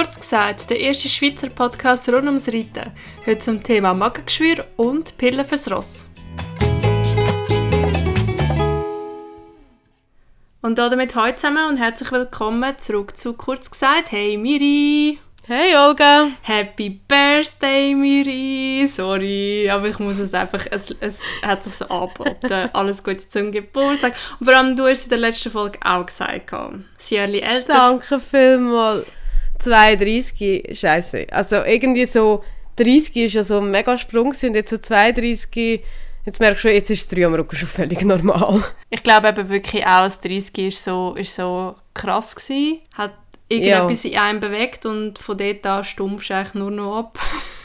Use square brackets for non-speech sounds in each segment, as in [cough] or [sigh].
Kurz gesagt, der erste Schweizer Podcast rund ums Reiten. Heute zum Thema Magengeschwür und Pillen fürs Ross. Und damit heute zusammen und herzlich willkommen zurück zu Kurz gesagt. Hey Miri! Hey Olga! Happy Birthday Miri! Sorry, aber ich muss es einfach, es, es hat sich so angeboten. [laughs] Alles Gute zum Geburtstag. Und vor allem du hast es in der letzten Folge auch gesagt. Sie älter. Danke vielmals. 32, scheiße. Also irgendwie so, 30 ist ja so ein mega Sprung und jetzt so 32, jetzt merkst du, jetzt ist das 3 am Rücken schon völlig normal. Ich glaube eben wirklich auch, das 30 ist so, ist so krass gewesen. Hat irgendetwas ja. in einem bewegt und von dort an stumpfst du eigentlich nur noch ab. [laughs]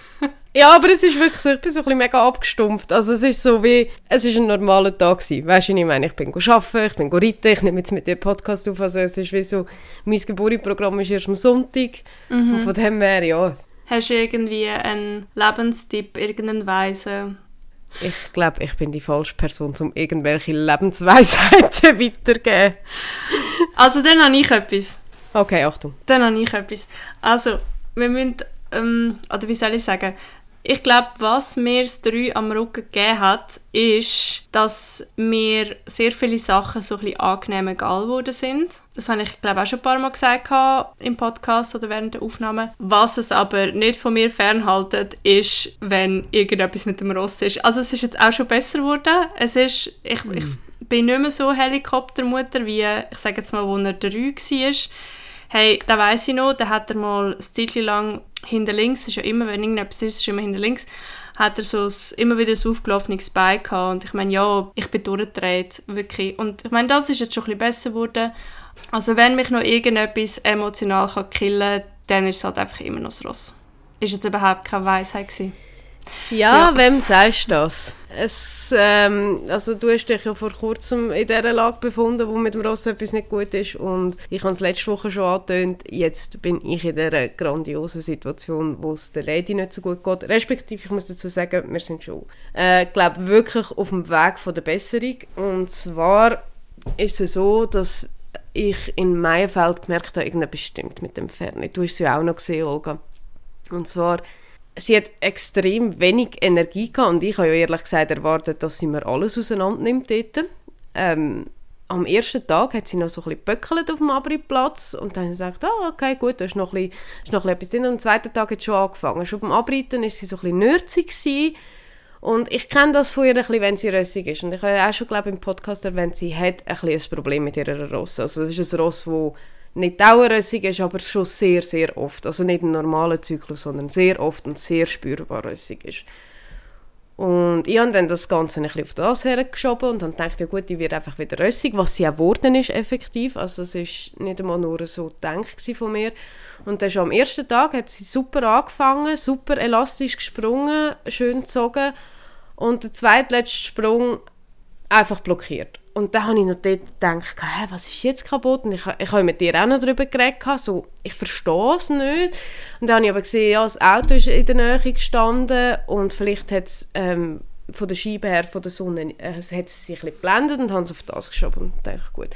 Ja, aber es ist wirklich so, ich bin so ein bisschen mega abgestumpft. Also es ist so wie, es ist ein normaler Tag gewesen. Weißt du, ich meine, ich bin arbeiten, ich bin reiten, ich nehme jetzt mit dem Podcast auf, also es ist wie so, mein Geburtsprogramm ist erst am Sonntag mhm. und von dem her, ja. Hast du irgendwie einen Lebenstipp, irgendeinen Weise? Ich glaube, ich bin die falsche Person, um irgendwelche Lebensweisheiten [laughs] weiterzugeben. Also dann habe ich etwas. Okay, Achtung. Dann habe ich etwas. Also, wir müssen, ähm, oder wie soll ich sagen, ich glaube, was mir das 3 am Rücken gegeben hat, ist, dass mir sehr viele Sachen so ein bisschen angenehm egal geworden sind. Das habe ich, glaube auch schon ein paar Mal gesagt im Podcast oder während der Aufnahme. Was es aber nicht von mir fernhaltet, ist, wenn irgendetwas mit dem Ross ist. Also es ist jetzt auch schon besser geworden. Es ist, ich, mhm. ich bin nicht mehr so Helikoptermutter, wie, ich sage jetzt mal, wo er 3 war. Hey, da weiß ich noch, da hat er mal ein Zeitchen lang hinter links, ist ja immer, wenn irgendetwas ist, ist immer hinter links, hat er so ein, immer wieder ein aufgelaufenes Bein gehabt. Und ich meine, ja, ich bin durchgedreht, wirklich. Und ich meine, das ist jetzt schon ein bisschen besser geworden. Also wenn mich noch irgendetwas emotional kann killen kann, dann ist es halt einfach immer noch das Ross. Ist jetzt überhaupt keine Weisheit gewesen. Ja, ja, wem sagst du das? Es, ähm, also du hast dich ja vor kurzem in dieser Lage befunden, wo mit dem Ross etwas nicht gut ist und ich habe es letzte Woche schon angetönt, jetzt bin ich in dieser grandiosen Situation, wo es der Lady nicht so gut geht, respektive ich muss dazu sagen, wir sind schon, äh, glaube wirklich auf dem Weg von der Besserung und zwar ist es so, dass ich in Meienfeld gemerkt habe, irgendetwas stimmt mit dem Fernsehen. Du hast es ja auch noch gesehen, Olga. Und zwar sie hat extrem wenig Energie gehabt und ich habe ja ehrlich gesagt erwartet, dass sie mir alles auseinandernimmt dort. Ähm, am ersten Tag hat sie noch so ein bisschen auf dem Abreitplatz und dann habe ich gedacht, ah, okay, gut, da ist noch, ein bisschen, ist noch etwas drin. Und am zweiten Tag hat sie schon angefangen. Schon beim Abreiten war sie so ein bisschen. Und ich kenne das von ihr ein bisschen, wenn sie rössig ist. Und ich habe auch schon, glaube im Podcast erwähnt, sie hat ein, bisschen ein Problem mit ihrer Ross. Also das ist ein Ross, das nicht dauerrössig ist, aber schon sehr, sehr oft. Also nicht ein normaler Zyklus, sondern sehr oft und sehr spürbar rössig ist. Und ich habe dann das Ganze ein bisschen auf das hergeschoben und dann dachte ja gut, die wird einfach wieder rössig, was sie auch geworden ist, effektiv. Also es ist nicht einmal nur so gedacht von mir. Und dann schon am ersten Tag hat sie super angefangen, super elastisch gesprungen, schön gezogen. Und der zweitletzte Sprung einfach blockiert. Und dann habe ich noch dort gedacht, hey, was ist jetzt kaputt? Und ich, ich habe mit dir auch noch darüber geredet, so, ich verstehe es nicht. Und dann habe ich aber gesehen, ja, das Auto ist in der Nähe gestanden und vielleicht hat es ähm, von der Scheibe her, von der Sonne, äh, hat es sich ein bisschen geblendet und haben es auf das geschoben. Und dachte gut.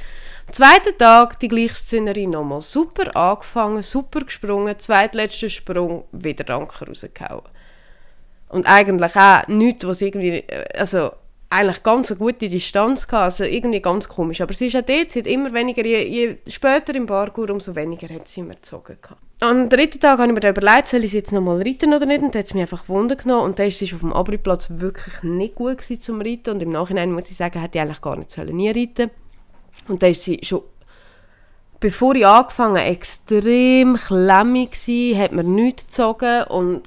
Am zweiten Tag die gleiche Szenerie nochmal. Super angefangen, super gesprungen, zweitletzter Sprung, wieder Anker rausgehauen. Und eigentlich auch nichts, was irgendwie, äh, also eigentlich ganz eine gute Distanz gehabt, also irgendwie ganz komisch. Aber sie ist auch dort, sie hat immer weniger, je, je später im Parkour, umso weniger hat sie immer gezogen gehabt. Am dritten Tag habe ich mir dann überlegt, soll ich sie jetzt nochmal reiten oder nicht, und dann hat sie mich einfach Wunder genommen, und dann ist sie auf dem Abriplatz wirklich nicht gut gewesen zum Reiten, und im Nachhinein muss ich sagen, hätte ich eigentlich gar nicht sollen nie reiten Und dann ist sie schon bevor ich angefangen extrem klemmig gewesen, hat mir nichts gezogen, und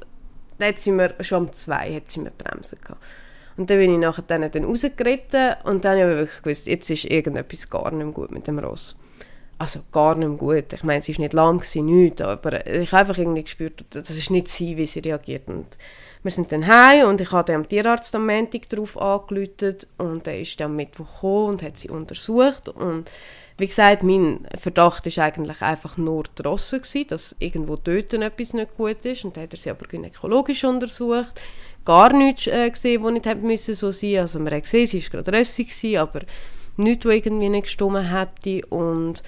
dann hat sie mir schon um zwei hat sie mir bremsen gehabt. Und dann bin ich nachher dann, rausgeritten und dann habe ich wirklich gewusst, jetzt ist irgendetwas gar nicht gut mit dem Ross. Also gar nicht gut. Ich meine, sie war nicht lahm, nichts, aber ich habe einfach irgendwie gespürt, das ist nicht sie, wie sie reagiert. Und wir sind dann heim und ich habe am Tierarzt am Montag darauf angerufen und er ist dann am Mittwoch gekommen und hat sie untersucht und wie gesagt, mein Verdacht ist eigentlich einfach nur die Rosse dass irgendwo dort etwas nicht gut ist und dann hat er sie aber gynäkologisch untersucht gar nichts äh, gesehen, was nicht hätte müssen so sein. Also man hat gesehen, sie war gerade rössig, aber nichts, was irgendwie nicht gestimmt hätte. Und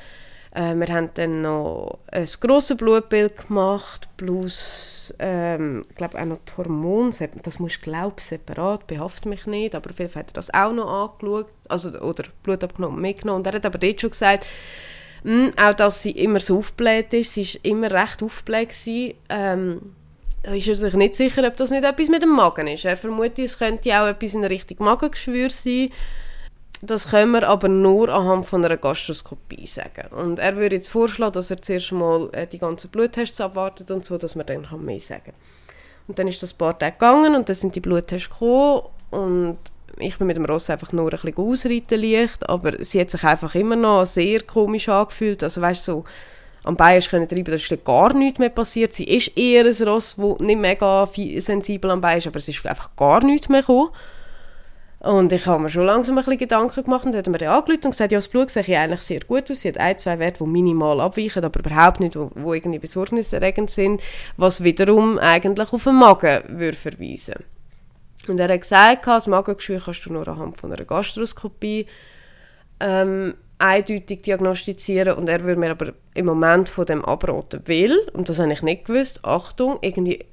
Äh, wir haben dann noch ein grosses Blutbild gemacht, plus, ähm, ich glaube auch noch die Hormone, das muss ich glaube separat, behaftet mich nicht, aber Fall hat er das auch noch angeschaut, also, oder Blut abgenommen, mitgenommen. Und er hat aber dort schon gesagt, mh, hm, auch dass sie immer so aufgebläht ist, sie war immer recht aufgebläht ähm, ist er sich nicht sicher, ob das nicht etwas mit dem Magen ist. Er vermutet, es könnte auch etwas in Richtung Magengeschwür sein. Das können wir aber nur anhand von einer Gastroskopie sagen. Und er würde jetzt vorschlagen, dass er zuerst mal äh, die ganzen Bluttests abwartet und so, dass man dann mehr sagen kann. Und dann ist das ein paar Tage gegangen und dann sind die Bluttests gekommen und ich bin mit dem Ross einfach nur ein bisschen ausreiten leicht, aber sie hat sich einfach immer noch sehr komisch angefühlt. Also weißt so am Bein können treiben, da ist gar nichts mehr passiert. Sie ist eher ein Ross, das nicht mega sensibel am Bein ist, aber es ist einfach gar nichts mehr gekommen. Und ich habe mir schon langsam ein bisschen Gedanken gemacht und hat mir dann angerufen und gesagt, ja, das Blut sehe eigentlich sehr gut aus. Sie hat ein, zwei Werte, die minimal abweichen, aber überhaupt nicht, wo, wo irgendwie besorgniserregend sind, was wiederum eigentlich auf den Magen würde verweisen Und er hat gesagt, das Magengeschwür kannst du nur anhand von einer Gastroskopie ähm, eindeutig diagnostizieren und er würde mir aber im Moment von dem abraten, weil, und das habe ich nicht gewusst, Achtung, irgendwie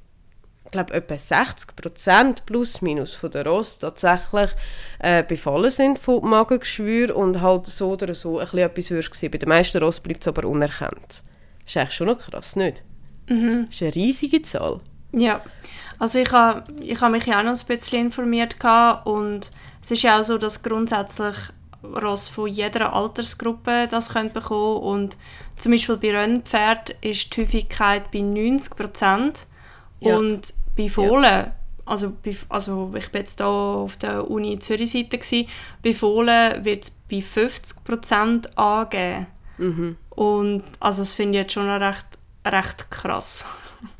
glaube etwa 60 Prozent plus minus von der Ross tatsächlich äh, befallen sind von Magengeschwür und halt so oder so ein bisschen etwas würdest Bei den meisten Ross bleibt es aber unerkannt. Das ist eigentlich schon noch krass, nicht? Mhm. Das ist eine riesige Zahl. Ja, also ich habe ich ha mich ja auch noch ein bisschen informiert und es ist ja auch so, dass grundsätzlich Ross von jeder Altersgruppe das können bekommen und zum Beispiel bei Rennpferd ist die Häufigkeit bei 90 Prozent ja. und bei Fohlen, ja. also, bei, also ich war jetzt hier auf der Uni Zürich-Seite, bei Fohlen wird es bei 50% angegeben. Mhm. Und also das finde ich jetzt schon recht, recht krass.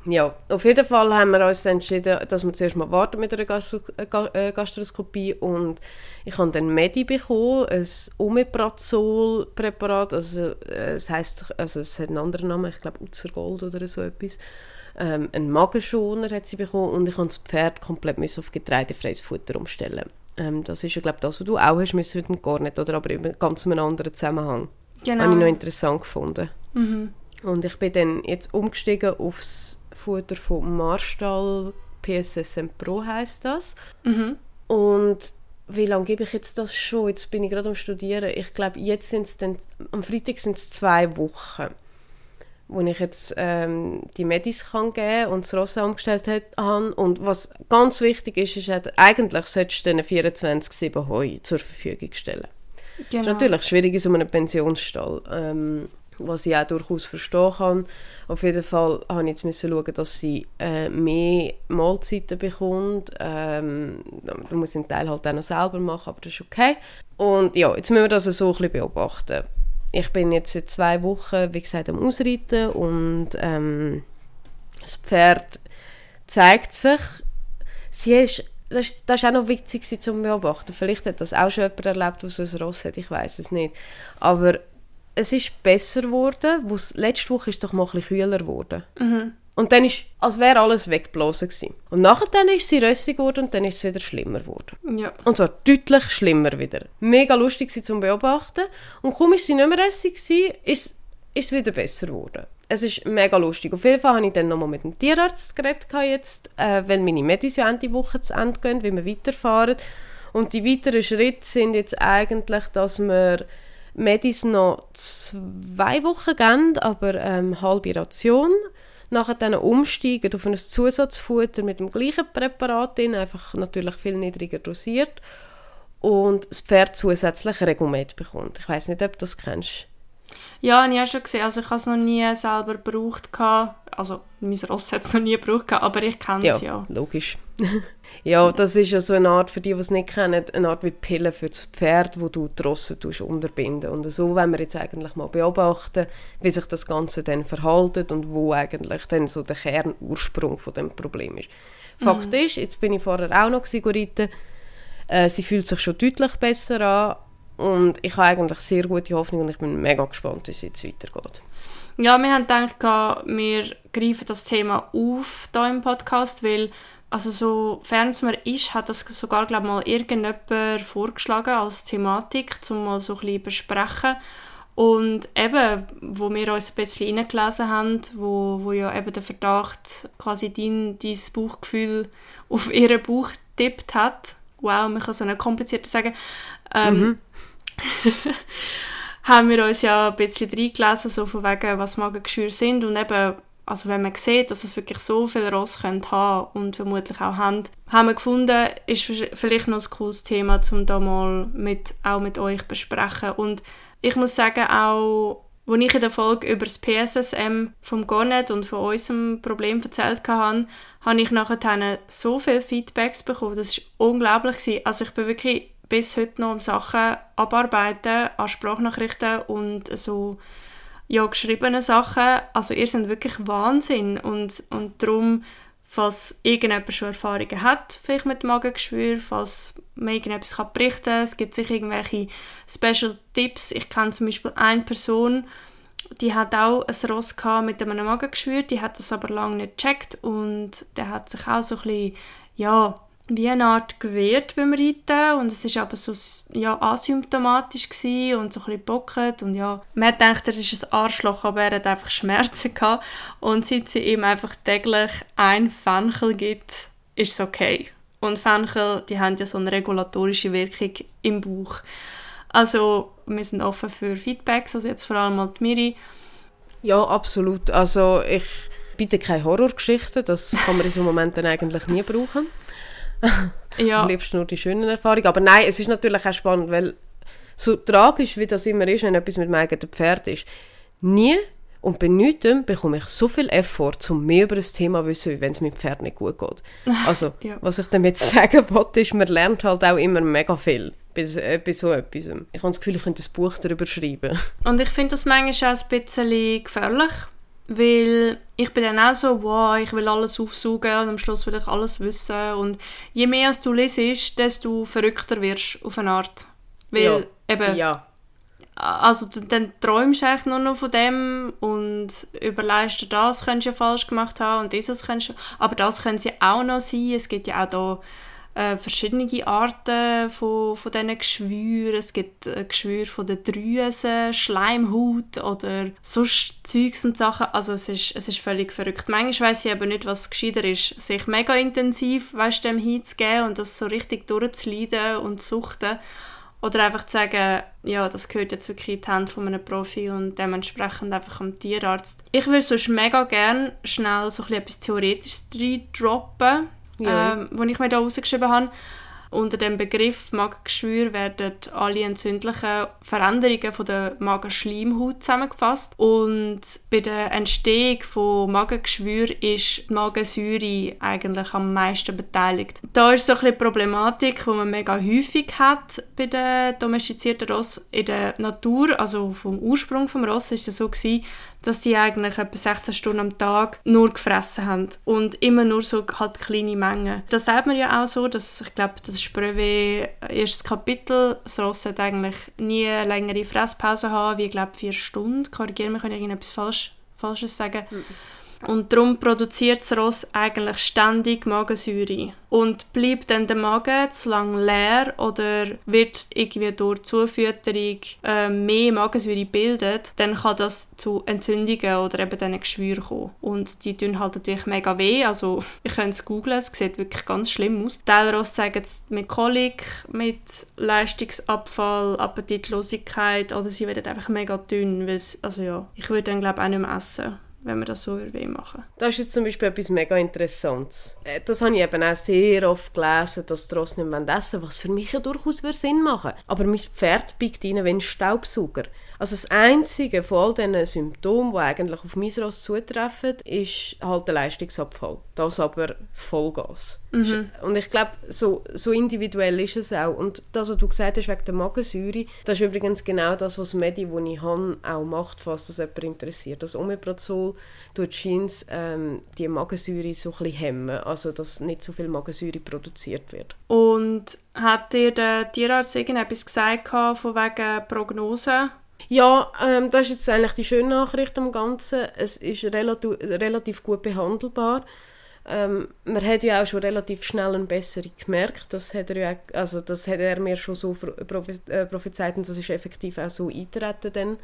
Ja, auf jeden Fall haben wir uns entschieden, dass wir zuerst mal warten mit einer Gastro äh, Gastroskopie und ich habe dann Medi bekommen, ein Omeprazol-Präparat, also äh, es heißt, also es hat einen anderen Namen, ich glaube Uzergold oder so etwas ähm, einen Magenschoner hat sie bekommen und ich musste das Pferd komplett auf getreidefreies Futter umstellen. Ähm, das ist ja, glaube das, was du auch hast müssen mit dem Garnet, oder aber in ganz einem anderen Zusammenhang. Genau. Habe ich noch interessant gefunden. Mhm. Und ich bin dann jetzt umgestiegen aufs Futter von Marstall PSSM Pro heißt das. Mhm. Und wie lange gebe ich jetzt das schon? Jetzt bin ich gerade am Studieren. Ich glaube, jetzt sind es dann, am Freitag sind es zwei Wochen wo ich jetzt ähm, die Medis kann geben und das Rosse umgestellt habe. Und was ganz wichtig ist, ist, eigentlich solltest du 24-7 Heu zur Verfügung stellen. Genau. Das ist natürlich schwierig in so einem Pensionsstall, ähm, was ich auch durchaus verstehen kann. Auf jeden Fall habe ich jetzt müssen schauen, dass sie äh, mehr Mahlzeiten bekommt. Ähm, du musst den Teil halt auch noch selber machen, aber das ist okay. Und ja, jetzt müssen wir das so ein bisschen beobachten ich bin jetzt seit zwei Wochen, wie gesagt, am Ausreiten und ähm, das Pferd zeigt sich. Sie ist, das, ist, das ist auch noch witzig zu beobachten. Vielleicht hat das auch schon jemand erlebt, der so ein Ross hat, ich weiß es nicht. Aber es ist besser geworden. Letzte Woche ist es doch mal ein bisschen kühler geworden. Mhm. Und dann ist, als wäre alles weggeblasen gewesen. Und nachher dann ist sie rössig geworden und dann ist es wieder schlimmer geworden. Ja. Und zwar deutlich schlimmer wieder. Mega lustig sie zum beobachten. Und kaum ist sie nicht mehr rössig gewesen, ist, ist es wieder besser geworden. Es ist mega lustig. Auf jeden Fall habe ich dann nochmal mit dem Tierarzt geredet jetzt, äh, weil meine Medis ja Ende Woche zu Ende gehen, wie wir weiterfahren. Und die weiteren Schritte sind jetzt eigentlich, dass wir Medis noch zwei Wochen geben, aber ähm, halbe Ration nachher dann umsteigen auf ein Zusatzfutter mit dem gleichen Präparat drin, einfach natürlich viel niedriger dosiert und das Pferd zusätzlich Regumet bekommt. Ich weiß nicht, ob du das kennst. Ja, ich habe schon gesehen. Also ich habe es noch nie selber gebraucht. Also mein Ross hat es noch nie gebraucht, aber ich kenne es ja. ja. logisch. [laughs] ja, das ist ja so eine Art, für die, die es nicht kennen, eine Art wie Pille für das Pferd, wo du die Rosse unterbinden Und so wollen wir jetzt eigentlich mal beobachten, wie sich das Ganze dann verhaltet und wo eigentlich dann so der Kernursprung von dem Problem ist. Fakt mhm. ist, jetzt bin ich vorher auch noch Sigurite, äh, sie fühlt sich schon deutlich besser an und ich habe eigentlich sehr gute Hoffnung und ich bin mega gespannt, wie es jetzt weitergeht. Ja, wir haben gedacht, wir greifen das Thema auf hier im Podcast, weil also sofern es mir ist, hat das sogar glaube mal irgendjemand vorgeschlagen als Thematik, um mal so ein bisschen besprechen. Und eben, wo wir uns ein bisschen reingelesen haben, wo, wo ja eben der Verdacht quasi dein, dein Bauchgefühl [laughs] auf ihren Bauch tippt hat, wow, man kann es nicht komplizierter sagen, ähm, mhm. [laughs] haben wir uns ja ein bisschen reingelesen, so von wegen, was Magengeschwüre sind und eben, also wenn man sieht, dass es wirklich so viel Ross haben und vermutlich auch haben, haben wir gefunden, ist vielleicht noch ein cooles Thema, um da mal mit, auch mit euch besprechen und ich muss sagen, auch als ich in der Folge über das PSSM vom Gornet und von unserem Problem erzählt habe, habe ich nachher so viele Feedbacks bekommen. Das war unglaublich. Also ich bin wirklich bis heute noch um Sachen abarbeiten, an Sprachnachrichten und so ja, geschriebene Sachen. Also ihr seid wirklich Wahnsinn und, und darum, falls irgendjemand schon Erfahrungen hat, vielleicht mit Magengeschwür, falls man irgendetwas kann berichten kann, es gibt sicher irgendwelche Special Tipps. Ich kenne zum Beispiel eine Person, die hat auch ein Ross mit einem Magengeschwür, die hat das aber lange nicht gecheckt und der hat sich auch so ein bisschen, ja, wie eine Art gewehrt beim Reiten und es war aber so ja, asymptomatisch und so ein bisschen bockend und ja, man gedacht, er ist ein Arschloch, aber er hat einfach Schmerzen [laughs] gehabt und seit sie ihm einfach täglich ein Fenchel gibt, ist es okay. Und Fenchel, die haben ja so eine regulatorische Wirkung im Bauch. Also wir sind offen für Feedbacks, also jetzt vor allem mal die Miri. Ja, absolut. Also ich bitte keine Horrorgeschichten, das kann man in so Momenten [laughs] eigentlich nie brauchen. [laughs] ja. Am liebsten nur die schönen Erfahrungen. Aber nein, es ist natürlich auch spannend, weil so tragisch wie das immer ist, wenn etwas mit meinem eigenen Pferd ist, nie und bei nichts bekomme ich so viel Effort, um mehr über das Thema zu wissen, wenn es mit dem Pferd nicht gut geht. [laughs] Also, ja. was ich damit [laughs] sagen wollte, ist, man lernt halt auch immer mega viel bei, äh, bei so etwas. Ich habe das Gefühl, ich könnte ein Buch darüber schreiben. Und ich finde das manchmal auch ein bisschen gefährlich, weil ich bin dann auch so, wow, ich will alles aufsaugen und am Schluss will ich alles wissen. Und je mehr als du liest, desto verrückter wirst du auf eine Art. Weil ja. eben... Ja. Also dann träumst du eigentlich nur noch von dem und überlegst dir, das könntest du ja falsch gemacht haben und dieses könntest du... Aber das können sie auch noch sein. Es gibt ja auch da äh, verschiedene Arten von, von diesen Geschwüren. Es gibt äh, Geschwüre von den Drüsen, Schleimhaut oder sonst Zeugs und Sachen. Also es ist, es ist völlig verrückt. Manchmal weiss ich aber nicht, was gescheiter ist, sich mega intensiv weißt, dem hinzugeben und das so richtig durchzuleiden und zu suchten. Oder einfach zu sagen, ja, das gehört jetzt wirklich in die Hand von einem Profi und dementsprechend einfach am Tierarzt. Ich würde sonst mega gerne schnell so etwas Theoretisches droppen ja. ähm, die ich mir da rausgeschrieben habe. Unter dem Begriff Magengeschwür werden alle entzündlichen Veränderungen von der Magenschleimhaut zusammengefasst. Und bei der Entstehung von Magengeschwür ist die Magensäure eigentlich am meisten beteiligt. Da ist so ein bisschen Problematik, die man mega häufig hat bei den domestizierten Ross in der Natur, also vom Ursprung des Ross ist es so gewesen, dass die eigentlich etwa 16 Stunden am Tag nur gefressen haben und immer nur so halt kleine Mengen. Das sagt man ja auch so, dass ich glaube, das ist Brevet erstes Kapitel. Das Ross sollte eigentlich nie längere Fresspause haben, wie ich glaube vier Stunden. Korrigiere mich, wenn ich irgendetwas falsch, Falsches sagen. Mhm. Und darum produziert das Ross eigentlich ständig Magensäure. Und bleibt dann der Magen zu lang leer oder wird irgendwie durch Zufütterung äh, mehr Magensäure bildet, dann kann das zu Entzündungen oder eben diesen Geschwüren kommen. Und die tun halt natürlich mega weh. Also, [laughs] ich könnte es googeln, es sieht wirklich ganz schlimm aus. Teilross sagen es mit Kolik, mit Leistungsabfall, Appetitlosigkeit oder sie werden einfach mega dünn. Also ja, ich würde dann glaube auch nicht mehr essen wenn wir das so machen Das ist jetzt zum Beispiel etwas mega Interessantes. Äh, das habe ich eben auch sehr oft gelesen, dass die Ross nicht essen wollen, was für mich ja durchaus Sinn machen Aber mein Pferd biegt rein wie ein Staubsauger. Also das Einzige von all diesen Symptomen, die eigentlich auf mein Ross zutreffen, ist halt der Leistungsabfall. Das aber Vollgas. Mhm. Und ich glaube, so, so individuell ist es auch. Und das, was du gesagt hast wegen der Magensäure, das ist übrigens genau das, was das Medi, das ich habe, auch macht, falls das jemand interessiert. Das Omeprazol tut scheint ähm, die Magensäure so ein bisschen hemmen, also dass nicht so viel Magensäure produziert wird. Und hat dir der Tierarzt irgendetwas gesagt von wegen Prognose? Ja, ähm, das ist jetzt eigentlich die schöne Nachricht am Ganzen. Es ist relativ, relativ gut behandelbar. Ähm, man hat ja auch schon relativ schnell eine Besserung gemerkt. Das hat er, ja, also das hat er mir schon so äh, prophezeit und das ist effektiv auch so eingetreten dann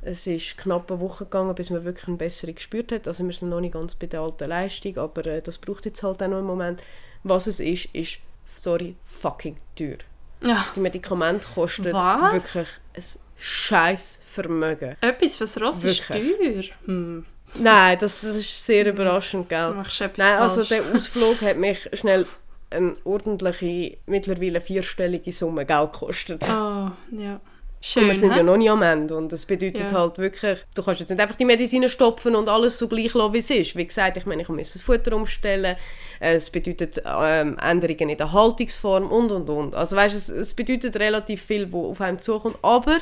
Es ist knapp eine Woche gegangen, bis man wirklich eine Besserung gespürt hat. Also wir sind noch nicht ganz bei der alten Leistung, aber äh, das braucht jetzt halt auch noch einen Moment. Was es ist, ist, sorry, fucking teuer. Ja. Die Medikamente kosten Was? wirklich ein scheiß Vermögen. Etwas fürs Ross ist teuer. Hm. Nein, das, das ist sehr überraschend, Du gell? Nein, also der Ausflug hat mich schnell eine ordentliche, mittlerweile vierstellige Summe Geld gekostet. Ah, ja. Und Schön, wir sind hä? ja noch nicht am Ende und das bedeutet Ja. halt wirklich, du kannst jetzt nicht einfach die Medizin stopfen und alles so gleich lassen, wie es ist. Wie gesagt, ich meine, ich muss das Futter umstellen, es bedeutet ähm, Änderungen in der Haltungsform und und und. Also weißt, es, es bedeutet relativ viel, wo auf einem zukommt, aber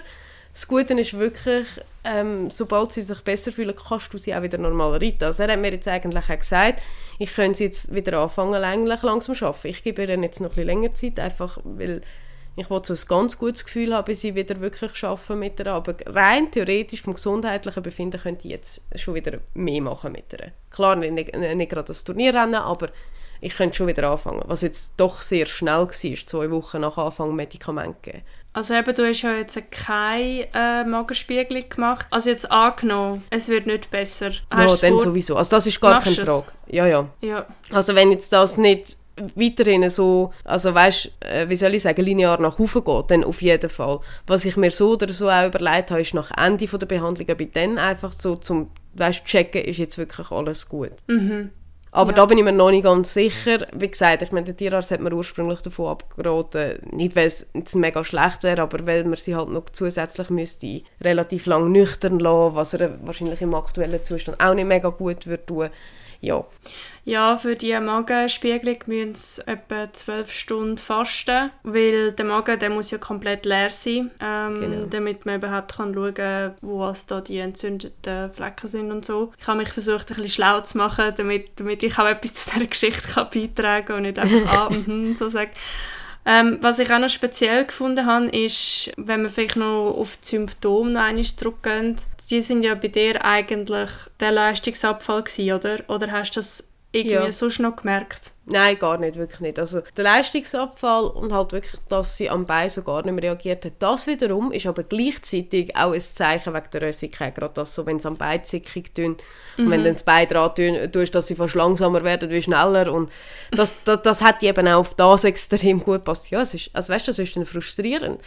das Gute ist wirklich, ähm, sobald sie sich besser fühlen, kannst du sie auch wieder normal reiten. Also er hat mir jetzt eigentlich auch gesagt, ich könnte sie jetzt wieder anfangen, eigentlich langsam zu arbeiten. Ich gebe ihr jetzt noch ein länger Zeit, einfach weil ich wollte so ein ganz gutes Gefühl haben, bis ich wieder wirklich arbeiten mit ihr. Aber rein theoretisch vom gesundheitlichen Befinden könnte ich jetzt schon wieder mehr machen mit ihr. Klar, nicht, nicht gerade das Turnierrennen, aber ich könnte schon wieder anfangen. Was jetzt doch sehr schnell war, zwei Wochen nach Anfang Medikamente geben. Also eben, du hast ja jetzt keine äh, Magenspiegelung gemacht. Also jetzt angenommen, es wird nicht besser. Ja, Hast du dann sowieso. Also das ist gar keine du es? Frage. Ja, ja. Ja. Also wenn jetzt das nicht weiterhin so, also weißt, äh, wie soll ich sagen, linear nach oben geht, dann auf jeden Fall. Was ich mir so oder so auch überlegt habe, ist nach Ende von der Behandlung, ob ich dann einfach so zum, weißt, checken, ist jetzt wirklich alles gut. Aber Ja. da bin ich mir noch nicht ganz sicher. Wie gesagt, ich meine, der Tierarzt hat mir ursprünglich davon abgeraten, nicht weil es jetzt mega schlecht wäre, aber weil man sie halt noch zusätzlich müsste relativ lang nüchtern lassen, was er wahrscheinlich im aktuellen Zustand auch nicht mega gut würde tun. Ja, Ja, für die Magenspiegelung müssen sie etwa 12 Stunden fasten, weil der Magen der muss ja komplett leer sein, ähm, Genau. damit man überhaupt kann schauen kann, wo was da die entzündeten Flecken sind und so. Ich habe mich versucht, ein bisschen schlau zu machen, damit, damit ich auch etwas zu dieser Geschichte kann beitragen kann und nicht einfach [laughs] «ah, mhm», so sagen. Ähm, was ich auch noch speziell gefunden habe, ist, wenn wir vielleicht noch auf die Symptome noch einmal zurückgehen, die sind ja bei dir eigentlich der Leistungsabfall gewesen, oder? Oder hast du das irgendwie Ja. sonst noch gemerkt? Nein, gar nicht, wirklich nicht. Also der Leistungsabfall und halt wirklich, dass sie am Bein so gar nicht mehr reagiert hat, das wiederum ist aber gleichzeitig auch ein Zeichen wegen der Rössigkeit. Gerade das so, wenn sie am Bein zickig tun und wenn du dann das Bein dran tun, tust, dass sie fast langsamer werden wie schneller und das, das, das hat eben auch auf das extrem gut passt. Ja, es ist, also weißt du, das ist dann frustrierend.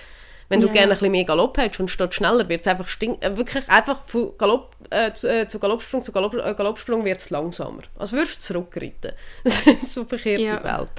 Wenn du Ja. gerne ein bisschen mehr Galopp hättest und statt schneller wird es einfach stink äh, wirklich einfach von Galopp, äh, zu, äh, zu Galoppsprung zu Galopp, äh, Galoppsprung wird es langsamer. Als würdest du zurückreiten. [laughs] Das ist so verkehrte Ja. Welt.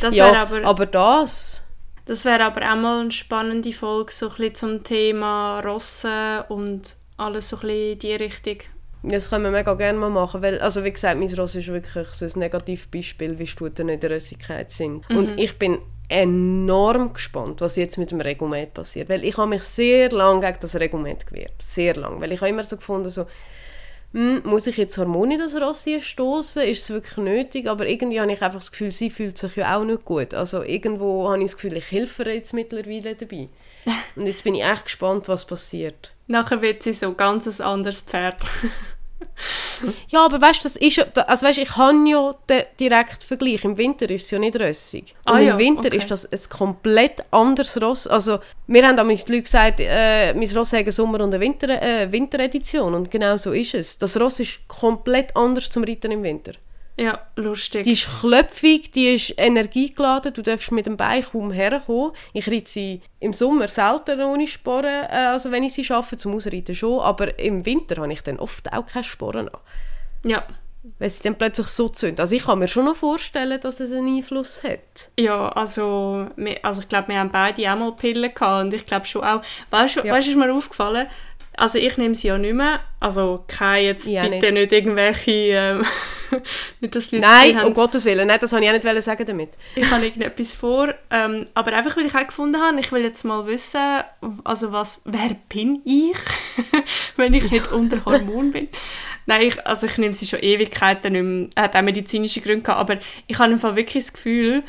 Das ja, wäre aber, aber das... das wär aber auch mal eine spannende Folge so ein bisschen zum Thema Rossen und alles so ein bisschen in die Richtung. Das können wir mega gerne mal machen, weil, also wie gesagt, mein Ross ist wirklich so ein Negativbeispiel, wie Stuten in der Rössigkeit sind. Und ich bin enorm gespannt, was jetzt mit dem Regumet passiert, weil ich habe mich sehr lange gegen das Regumet gewehrt, sehr lange, weil ich habe immer so gefunden, so, hm, muss ich jetzt Hormone in das Ross stoßen? Ist es wirklich nötig? Aber irgendwie habe ich einfach das Gefühl, sie fühlt sich ja auch nicht gut. Also irgendwo habe ich das Gefühl, ich helfe jetzt mittlerweile dabei. [laughs] Und jetzt bin ich echt gespannt, was passiert. Nachher wird sie so ganz ein anderes Pferd. Ja, aber weißt du, das ist also weißt, ich habe ja den direkten Vergleich. Im Winter ist es ja nicht rössig. Und Ah ja, im Winter okay. ist das ein komplett anderes Ross. Also, wir haben damals die Leute gesagt, äh, mein Ross hat eine Sommer- und eine Winter, äh, Winteredition. Und genau so ist es. Das Ross ist komplett anders zum Reiten im Winter. Ja, lustig. Die ist klöpfig, die ist energiegeladen, du darfst mit dem Bein kaum herkommen. Ich reite sie im Sommer selten ohne Sporen, äh, also wenn ich sie schaffe, zum Ausreiten schon, aber im Winter habe ich dann oft auch keine Sporen an ja. wenn sie dann plötzlich so zündet. Also ich kann mir schon noch vorstellen, dass es einen Einfluss hat. Ja, also, wir, also ich glaube, wir haben beide auch mal Pillen gehabt und ich glaube schon auch, weißt du, Ja. weißt, ist mir aufgefallen, also ich nehme sie ja nicht mehr, also keine jetzt auch bitte nicht, irgendwelche, ähm, [laughs] nicht, dass Leute Nein, das um Gottes Willen, nein, das wollte ich auch nicht sagen damit. ich habe irgendetwas vor, ähm, aber einfach, weil ich auch gefunden habe, ich will jetzt mal wissen, also was, wer bin ich, [laughs] wenn ich nicht unter Hormon bin. Nein, ich, also ich nehme sie schon Ewigkeiten nicht mehr, hat auch medizinische Gründe gehabt, aber ich habe Fall wirklich das Gefühl,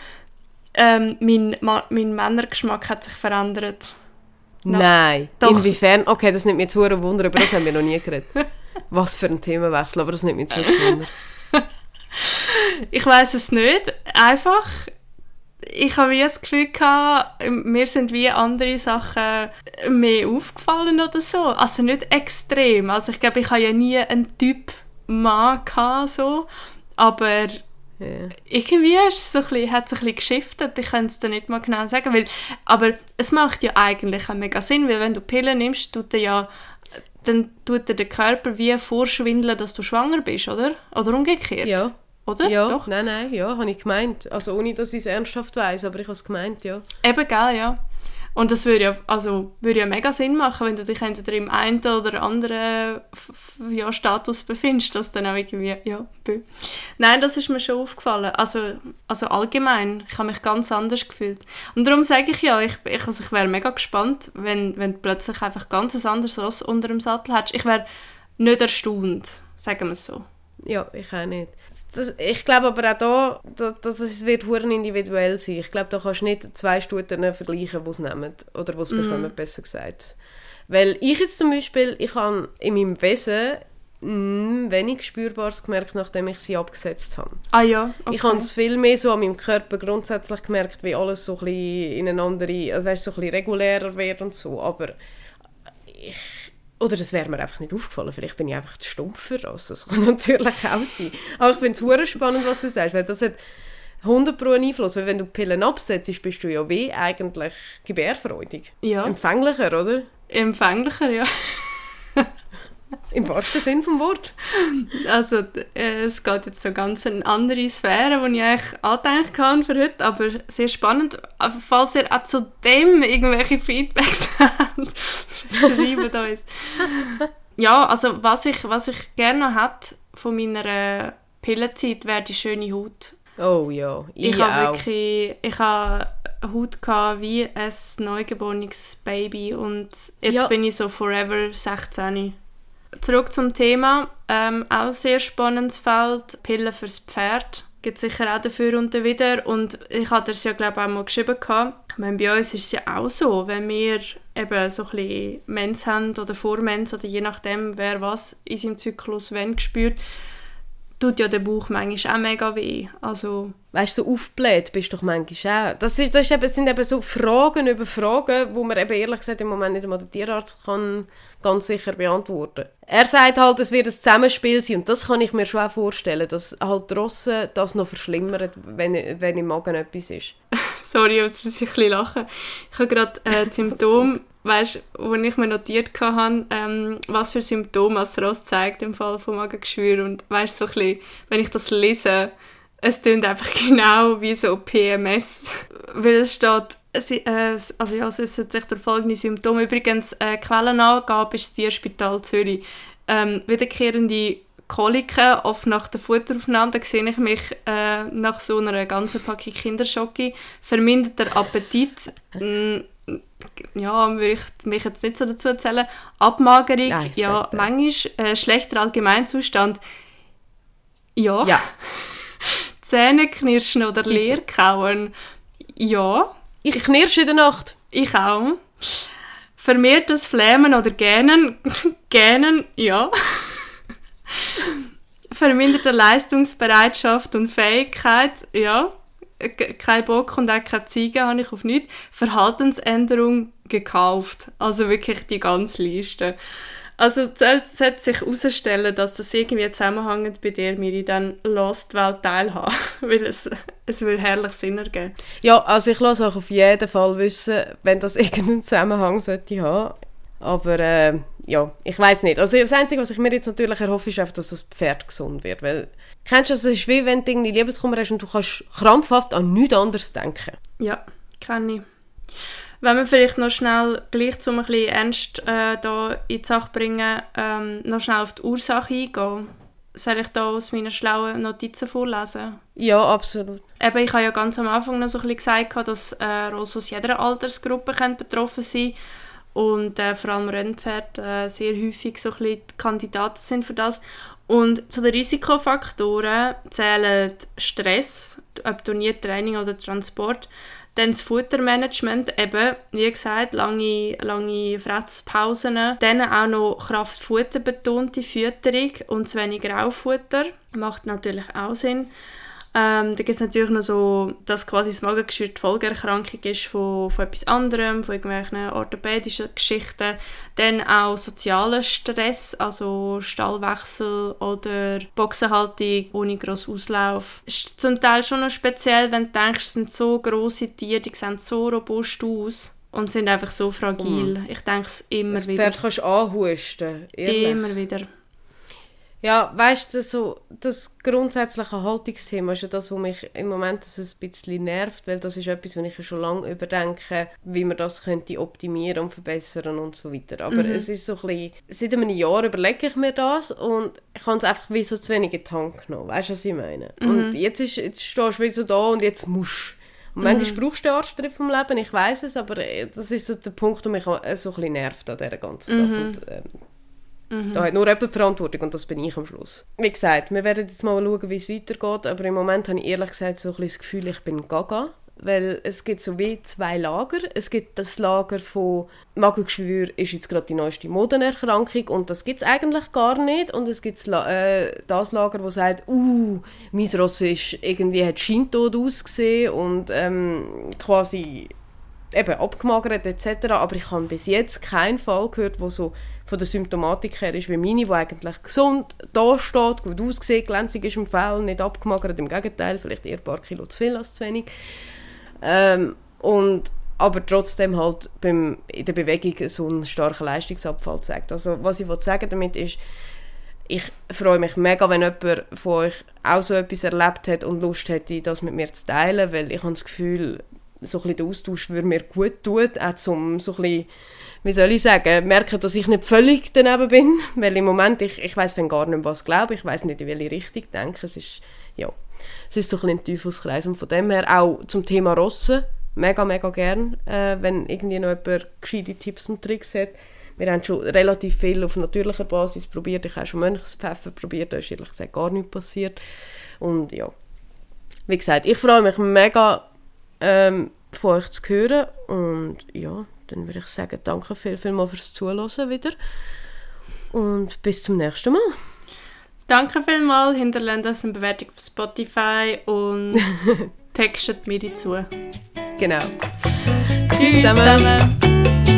ähm, mein, mein Männergeschmack hat sich verändert. No. Nein. Doch. Inwiefern? Okay, das nimmt mich jetzt hure Wunder, aber das haben wir noch nie geredet. [laughs] Was für ein Themenwechsel, aber das nimmt jetzt wirklich Wunder. [laughs] Ich weiß es nicht. Einfach, ich habe wie das Gefühl gehabt, mir sind wie andere Sachen mehr aufgefallen oder so. Also nicht extrem. Also ich glaube, ich habe ja nie einen Typ Mann gehabt, so. Aber Yeah. Irgendwie ist so bisschen, hat es ein bisschen geschiftet, ich kann es dir nicht mal genau sagen, weil, aber es macht ja eigentlich auch mega Sinn, weil wenn du Pillen nimmst, tut er ja, dann tut dir der Körper wie vorschwindeln, dass du schwanger bist, oder? Oder umgekehrt? Ja. Oder? Ja, Doch. nein, nein, ja, habe ich gemeint. Also ohne, dass ich es ernsthaft weiß, aber ich habe es gemeint, ja. Eben, gell, ja. Und das würde ja, also, würde ja mega Sinn machen, wenn du dich entweder im einen oder anderen ja, Status befindest, dass dann auch irgendwie, ja, bö. Nein, das ist mir schon aufgefallen. Also, also allgemein, ich habe mich ganz anders gefühlt. Und darum sage ich ja, ich, ich, also ich wäre mega gespannt, wenn, wenn du plötzlich einfach ganz ein anderes Ross unter dem Sattel hättest. Ich wäre nicht erstaunt, sagen wir es so. Ja, ich auch nicht. Das, ich glaube aber auch da, da dass es wird individuell sein. Ich glaube, da kannst du nicht zwei Studien vergleichen, die es nehmen oder die es mm. bekommen, besser gesagt. Weil ich jetzt zum Beispiel, ich habe in meinem Wesen wenig Spürbares gemerkt, nachdem ich sie abgesetzt habe. Ah ja, okay. Ich habe es viel mehr so an meinem Körper grundsätzlich gemerkt, wie alles so ein bisschen in eine andere, also weißt, so ein bisschen regulärer wird und so, aber ich oder es wäre mir einfach nicht aufgefallen. Vielleicht bin ich einfach zu stumpf für das. Das kann [laughs] natürlich auch sein. Aber ich finde es spannend, was du sagst, weil das hat 100 Pro einen Einfluss. Weil wenn du Pillen absetzt, bist du ja wie eigentlich gebärfreudig. Ja. Empfänglicher, oder? Empfänglicher, ja. [laughs] Im wahrsten Sinn vom Wort. Also äh, es geht jetzt so ganz in andere Sphäre, die ich eigentlich habe für heute, aber sehr spannend. Falls ihr auch zu dem irgendwelche Feedbacks [laughs] habt, schreibt uns. Ja, also was ich, was ich gerne noch hätte von meiner Pillenzeit, wäre die schöne Haut. Oh ja, ich, ich habe wirklich, ich habe Haut gehabt wie ein neugeborenes Baby und jetzt ja. bin ich so forever 16 zurück zum Thema. Ähm, auch sehr spannendes Feld. Pillen fürs Pferd. Gibt sicher auch dafür und wieder. Und ich hatte es ja, glaube ich, auch mal geschrieben. Gehabt. Ich meine, bei uns ist es ja auch so, wenn wir eben so ein bisschen Mens haben oder Vormens oder je nachdem, wer was in seinem Zyklus wenn spürt, tut ja der Bauch manchmal auch mega weh. Also, weißt du, so aufgebläht bist du doch manchmal auch. Das, ist, das ist eben, sind eben so Fragen über Fragen, wo man eben ehrlich gesagt im Moment nicht einmal der Tierarzt kann ganz sicher beantworten. Er sagt halt, es wird ein Zusammenspiel sein und das kann ich mir schon auch vorstellen, dass halt Rosse das noch verschlimmert, wenn, wenn im Magen etwas ist. [laughs] Sorry, jetzt muss ich ein bisschen lachen. Ich habe gerade äh, [laughs] Symptom, weißt, wo ich mir notiert hatte, ähm, was für Symptome das Ross zeigt im Fall von Magengeschwür und weißt so ein bisschen, wenn ich das lese, es klingt einfach [laughs] genau wie so PMS, weil es steht Sie, äh, also ja, es äußert sich durch folgende Symptome. Übrigens, äh, Quellenangabe ist das Tierspital Zürich. Ähm, wiederkehrende Koliken, oft nach der Futteraufnahme, da sehe ich mich äh, nach so einer ganzen Packung Kinderschocke. Verminderter Appetit, mm, ja, würde ich mich jetzt nicht so dazu erzählen. Abmagerung, Nein, ja, manchmal äh, schlechter Allgemeinzustand. Ja. ja. [laughs] Zähneknirschen oder Leerkauen. Ja. Ich knirsche in der Nacht. Ich auch. Vermehrtes Flämen oder Gähnen. [laughs] Gähnen, ja. Verminderte Leistungsbereitschaft und Fähigkeit, ja. Kein Bock und auch keine Ziege habe ich auf nichts. Verhaltensänderung gekauft. Also wirklich die ganze Liste. Also sollte sich herausstellen, dass das irgendwie zusammenhängt, bei der wir in dann Lost-Welt teilhaben. [laughs] Weil es, es würde herrlich Sinn ergeben. Ja, also ich lasse auch auf jeden Fall wissen, wenn das [laughs] irgendeinen Zusammenhang sollte haben. Aber äh, ja, ich weiß nicht. Also das Einzige, was ich mir jetzt natürlich erhoffe, ist einfach, dass das Pferd gesund wird. Weil, kennst du das? Es ist wie wenn du irgendwie Liebeskummer hast und du kannst krampfhaft an nichts anderes denken. Ja, kenne ich. Wenn wir vielleicht noch schnell, gleich zum ein bisschen ernst äh, da in die Sache bringen, ähm, noch schnell auf die Ursache eingehen. Soll ich da aus meinen schlauen Notizen vorlesen? Ja, absolut. Eben, ich habe ja ganz am Anfang noch so ein bisschen gesagt, dass äh, Ross aus jeder Altersgruppe betroffen sein und äh, vor allem Rennpferde äh, sehr häufig so ein bisschen Kandidaten sind für das. Und zu den Risikofaktoren zählen Stress, ob Turniertraining oder Transport, dann das Futtermanagement, eben, wie gesagt, lange, lange Fresszpausen. Dann auch noch Kraftfutter betonte Fütterung und zu wenig Raufutter. Macht natürlich auch Sinn. Ähm, da gibt es natürlich noch so, dass quasi das Magengeschwür die Folgeerkrankung ist von, von etwas anderem, von irgendwelchen orthopädischen Geschichten. Dann auch sozialer Stress, also Stallwechsel oder Boxenhaltung ohne grossen Auslauf. Ist zum Teil schon noch speziell, wenn du denkst, es sind so grosse Tiere, die sehen so robust aus und sind einfach so fragil. Ich denke es immer Das wieder. Pferd kannst du anhusten. ehrlich. Immer wieder. Ja, weißt du, so, das grundsätzliche Haltungsthema ist ja das, was mich im Moment so ein bisschen nervt, weil das ist etwas, was ich ja schon lange überdenke, wie man das könnte optimieren und verbessern und so weiter. Aber es ist so ein bisschen, seit einem Jahr überlege ich mir das und ich habe es einfach wie so zu wenig in Hand genommen, weißt du, was ich meine? Und jetzt, ist, jetzt stehst du wieder so da und jetzt musst du. und manchmal brauchst du den Arschtritt vom Leben, ich weiß es, aber äh, das ist so der Punkt, der mich so ein bisschen nervt an dieser ganzen Sache. Und, ähm, da hat nur jemand Verantwortung und das bin ich am Schluss. Wie gesagt, wir werden jetzt mal schauen, wie es weitergeht, aber im Moment habe ich ehrlich gesagt so ein bisschen das Gefühl, ich bin gaga. Weil es gibt so wie zwei Lager. Es gibt das Lager von Magengeschwür ist jetzt gerade die neueste Modenerkrankung und das gibt es eigentlich gar nicht. Und es gibt äh, das Lager, das sagt, uh, mein Ross ist irgendwie hat scheintot ausgesehen und ähm, quasi eben abgemagert etc. Aber ich habe bis jetzt keinen Fall gehört, wo so von der Symptomatik her ist wie meine, die eigentlich gesund da steht, gut aussieht, glänzig ist im Fell, nicht abgemagert, im Gegenteil, vielleicht eher ein paar Kilo zu viel als zu wenig. Ähm, und aber trotzdem halt beim, in der Bewegung so einen starken Leistungsabfall zeigt. Also was ich will sagen damit ist, ich freue mich mega, wenn jemand von euch auch so etwas erlebt hat und Lust hätte, das mit mir zu teilen, weil ich habe das Gefühl, so ein bisschen der Austausch würde mir gut tun, auch zum so ein bisschen, wie soll ich sagen, merken, dass ich nicht völlig daneben bin, [laughs] weil im Moment, ich, ich weiß gar nicht, was ich glaube, ich weiß nicht, in welche Richtung ich denke, es ist, ja, es ist so ein bisschen ein Teufelskreis und von dem her auch zum Thema Rossen, mega, mega gern, äh, wenn irgendwie noch jemand gescheite Tipps und Tricks hat. Wir haben schon relativ viel auf natürlicher Basis probiert. Ich habe schon Mönchspfeffer probiert, da ist ehrlich gesagt gar nichts passiert. Und ja, wie gesagt, ich freue mich mega, ähm, von euch zu hören. Und ja, dann würde ich sagen, danke viel, viel mal fürs Zuhören wieder. Und bis zum nächsten Mal. Danke vielmals, hinterlasst uns eine Bewertung auf Spotify und [laughs] textet mir dazu. Genau. Tschüss zusammen.